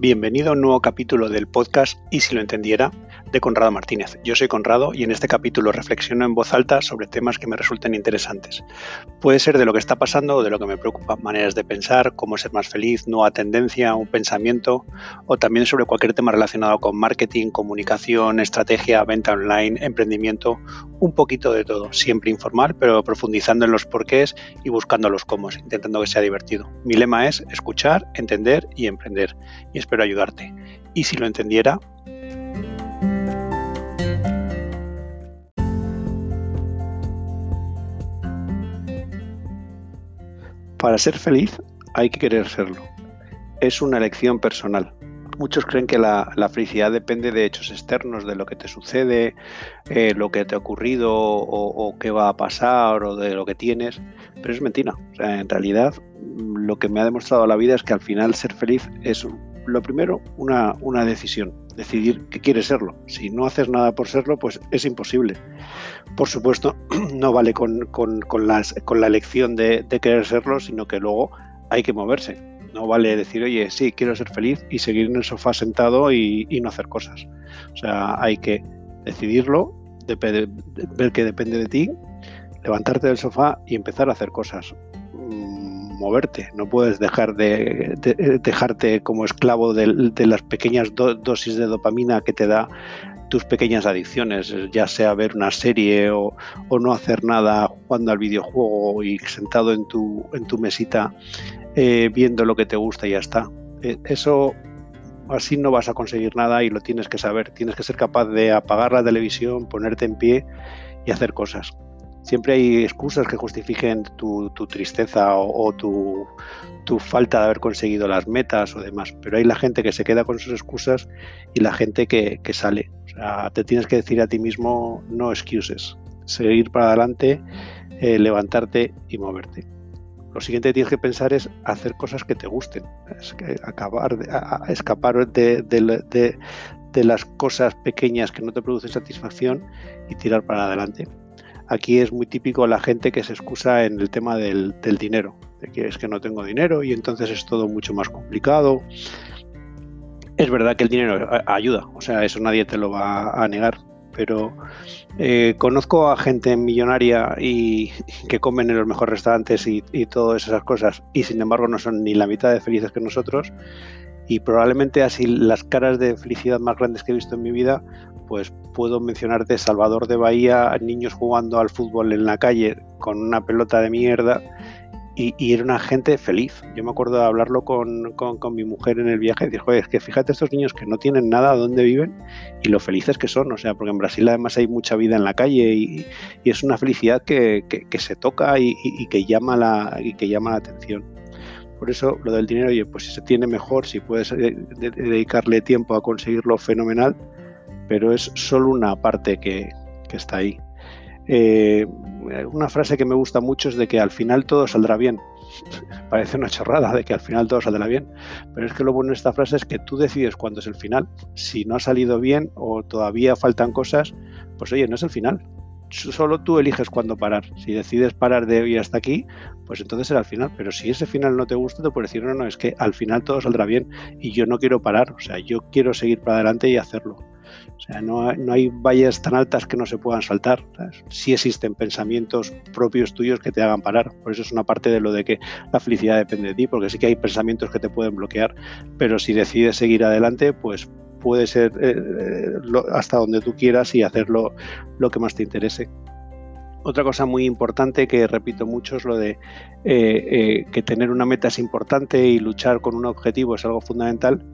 Bienvenido a un nuevo capítulo del podcast Y si lo entendiera de Conrado Martínez. Yo soy Conrado y en este capítulo reflexiono en voz alta sobre temas que me resulten interesantes. Puede ser de lo que está pasando o de lo que me preocupa, maneras de pensar, cómo ser más feliz, nueva tendencia, un pensamiento o también sobre cualquier tema relacionado con marketing, comunicación, estrategia, venta online, emprendimiento, un poquito de todo, siempre informal, pero profundizando en los porqués y buscando los cómo, intentando que sea divertido. Mi lema es escuchar, entender y emprender y espero ayudarte. Y si lo entendiera, Para ser feliz hay que querer serlo. Es una elección personal. Muchos creen que la, felicidad depende de hechos externos, de lo que te sucede, eh, lo que te ha ocurrido o, qué va a pasar o de lo que tienes, pero es mentira. en realidad lo que me ha demostrado la vida es que al final ser feliz es lo primero una, una decisión, decidir que quieres serlo. Si no haces nada por serlo, pues es imposible. Por supuesto, no vale con, con, con, las, con la elección de, de, querer serlo, sino que luego hay que moverse. No vale decir, oye, sí, quiero ser feliz y seguir en el sofá sentado y, y no hacer cosas. O sea, hay que decidirlo, ver que depende de ti, levantarte del sofá y empezar a hacer cosas moverte, no puedes dejar de, dejarte como esclavo de, las pequeñas dosis de dopamina que te da tus pequeñas adicciones, ya sea ver una serie o, no hacer nada jugando al videojuego y sentado en tu, en tu mesita eh, viendo lo que te gusta y ya está. Eh, eso así no vas a conseguir nada y lo tienes que saber. Tienes que ser capaz de apagar la televisión, ponerte en pie y hacer cosas siempre hay excusas que justifiquen tu, tristeza o, tu, falta de haber conseguido las metas o demás, pero hay la gente que se queda con sus excusas y la gente que, sale. O sea, te tienes que decir a ti mismo no excuses, seguir para adelante, eh, levantarte y moverte. Lo siguiente que tienes que pensar es hacer cosas que te gusten, acabar, escapar de, de las cosas pequeñas que no te producen satisfacción y tirar para adelante. Aquí es muy típico la gente que se excusa en el tema del, dinero, de que es que no tengo dinero y entonces es todo mucho más complicado. Es verdad que el dinero ayuda, o sea, eso nadie te lo va a negar, pero eh, conozco a gente millonaria y que comen en los mejores restaurantes y, y, todas esas cosas y sin embargo no son ni la mitad de felices que nosotros y probablemente así las caras de felicidad más grandes que he visto en mi vida pues puedo mencionarte Salvador de Bahía, niños jugando al fútbol en la calle con una pelota de mierda y, era una gente feliz. Yo me acuerdo de hablarlo con, mi mujer en el viaje y dijo, es que fíjate estos niños que no tienen nada, dónde viven y lo felices que son. O sea, porque en Brasil además hay mucha vida en la calle y, es una felicidad que, se toca y, que llama la, y que llama la atención. Por eso lo del dinero, oye, pues si se tiene mejor, si puedes eh, dedicarle tiempo a conseguirlo, fenomenal pero es solo una parte que, está ahí. Eh, una frase que me gusta mucho es de que al final todo saldrá bien. Parece una chorrada de que al final todo saldrá bien, pero es que lo bueno de esta frase es que tú decides cuándo es el final. Si no ha salido bien o todavía faltan cosas, pues oye, no es el final. Solo tú eliges cuándo parar. Si decides parar de hoy hasta aquí, pues entonces será el final. Pero si ese final no te gusta, te puedes decir, no, no, es que al final todo saldrá bien y yo no quiero parar. O sea, yo quiero seguir para adelante y hacerlo. O sea, no, hay vallas tan altas que no se puedan saltar. Sí existen pensamientos propios tuyos que te hagan parar. Por eso es una parte de lo de que la felicidad depende de ti, porque sí que hay pensamientos que te pueden bloquear, pero si decides seguir adelante, pues puede ser eh, eh, hasta donde tú quieras y hacerlo lo que más te interese. Otra cosa muy importante que repito mucho es lo de eh, que tener una meta es importante y luchar con un objetivo es algo fundamental,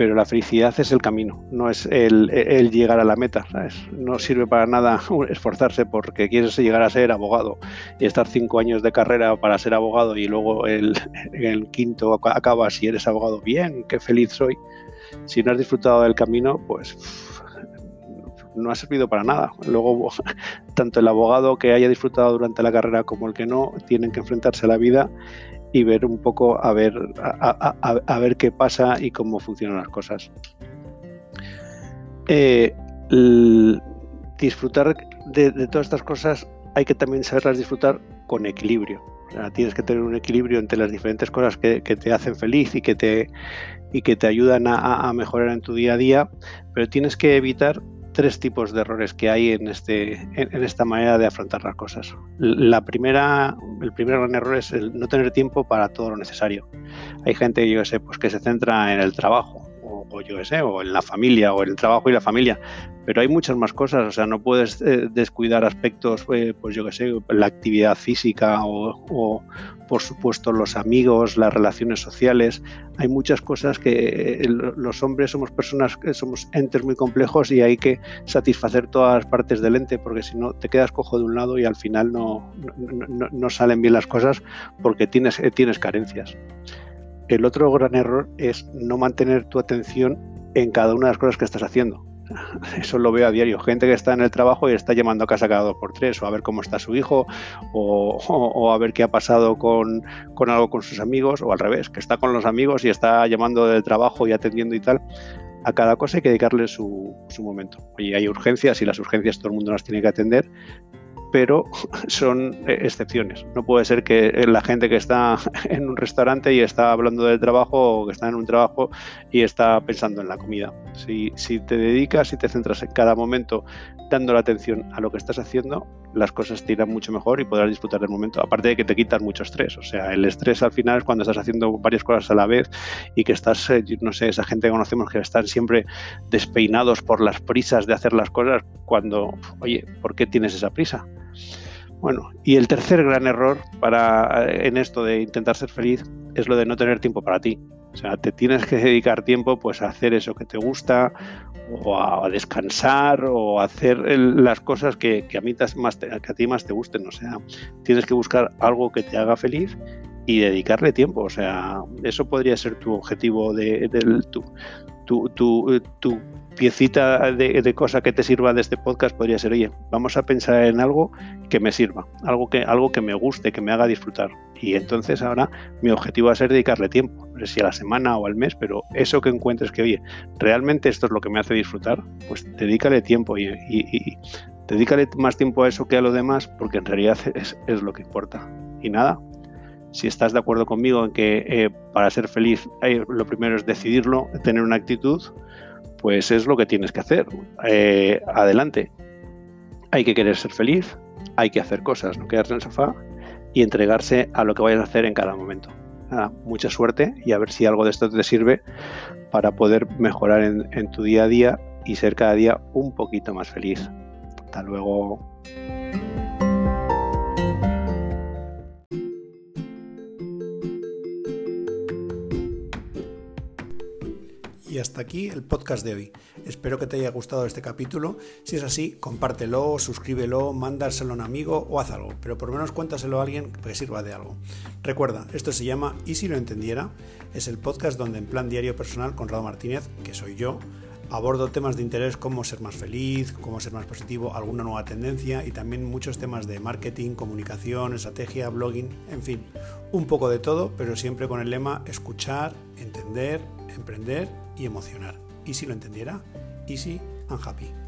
pero la felicidad es el camino, no es el, llegar a la meta. No sirve para nada esforzarse porque quieres llegar a ser abogado y estar cinco años de carrera para ser abogado y luego el, el quinto acabas y eres abogado. Bien, qué feliz soy. Si no has disfrutado del camino, pues no ha servido para nada. Luego, tanto el abogado que haya disfrutado durante la carrera como el que no, tienen que enfrentarse a la vida y ver un poco a ver, a, ver qué pasa y cómo funcionan las cosas. Eh, disfrutar de, todas estas cosas hay que también saberlas disfrutar con equilibrio. tienes que tener un equilibrio entre las diferentes cosas que, te hacen feliz y que te, y que te ayudan a, mejorar en tu día a día, pero tienes que evitar tres tipos de errores que hay en, este, en, esta manera de afrontar las cosas. La primera, el primer gran error es el no tener tiempo para todo lo necesario. Hay gente, yo sé, pues que se centra en el trabajo, o, yo qué sé, o en la familia, o en el trabajo y la familia. Pero hay muchas más cosas, o sea, no puedes eh, descuidar aspectos, eh, pues yo qué sé, la actividad física o, por supuesto, los amigos, las relaciones sociales. Hay muchas cosas que eh, los hombres somos personas que somos entes muy complejos y hay que satisfacer todas las partes del ente, porque si no te quedas cojo de un lado y al final no, no, no salen bien las cosas porque tienes, tienes carencias. El otro gran error es no mantener tu atención en cada una de las cosas que estás haciendo. Eso lo veo a diario. Gente que está en el trabajo y está llamando a casa cada dos por tres, o a ver cómo está su hijo, o, a ver qué ha pasado con, algo con sus amigos, o al revés, que está con los amigos y está llamando del trabajo y atendiendo y tal. A cada cosa hay que dedicarle su, su momento. Oye, hay urgencias y las urgencias todo el mundo las tiene que atender, pero son eh, excepciones. No puede ser que la gente que está en un restaurante y está hablando del trabajo o que está en un trabajo y está pensando en la comida. Si, si te dedicas y te centras en cada momento dando la atención a lo que estás haciendo, las cosas te irán mucho mejor y podrás disfrutar del momento. Aparte de que te quitas mucho estrés. O sea, el estrés al final es cuando estás haciendo varias cosas a la vez y que estás, eh, no sé, esa gente que conocemos que están siempre despeinados por las prisas de hacer las cosas cuando, oye, ¿por qué tienes esa prisa? Bueno, y el tercer gran error para, eh, en esto de intentar ser feliz es lo de no tener tiempo para ti. O sea, te tienes que dedicar tiempo pues, a hacer eso que te gusta, o a, descansar, o a hacer las cosas que, a, mí más que a ti más te gusten. O sea, tienes que buscar algo que te haga feliz y dedicarle tiempo. O sea, eso podría ser tu objetivo de, tu, tu, tu, tu piecita de, cosa que te sirva de este podcast podría ser, oye, vamos a pensar en algo que me sirva, algo que, algo que me guste, que me haga disfrutar. Y entonces ahora mi objetivo va a ser dedicarle tiempo, no sé si a la semana o al mes, pero eso que encuentres que, oye, realmente esto es lo que me hace disfrutar, pues dedícale tiempo y, dedícale más tiempo a eso que a lo demás, porque en realidad es, lo que importa. Y nada, si estás de acuerdo conmigo en que eh, para ser feliz eh, lo primero es decidirlo, tener una actitud, pues es lo que tienes que hacer. Eh, adelante. Hay que querer ser feliz, hay que hacer cosas, no quedarse en el sofá y entregarse a lo que vayas a hacer en cada momento. mucha suerte y a ver si algo de esto te sirve para poder mejorar en tu día a día y ser cada día un poquito más feliz. Hasta luego. Hasta aquí el podcast de hoy. Espero que te haya gustado este capítulo. Si es así, compártelo, suscríbelo, mándaselo a un amigo o haz algo. Pero por lo menos cuéntaselo a alguien que sirva de algo. Recuerda, esto se llama Y si lo entendiera. Es el podcast donde en plan diario personal con Rado Martínez, que soy yo, abordo temas de interés como ser más feliz, cómo ser más positivo, alguna nueva tendencia y también muchos temas de marketing, comunicación, estrategia, blogging, en fin, un poco de todo, pero siempre con el lema escuchar, entender, emprender y emocionar. Y si lo entendiera, easy and happy.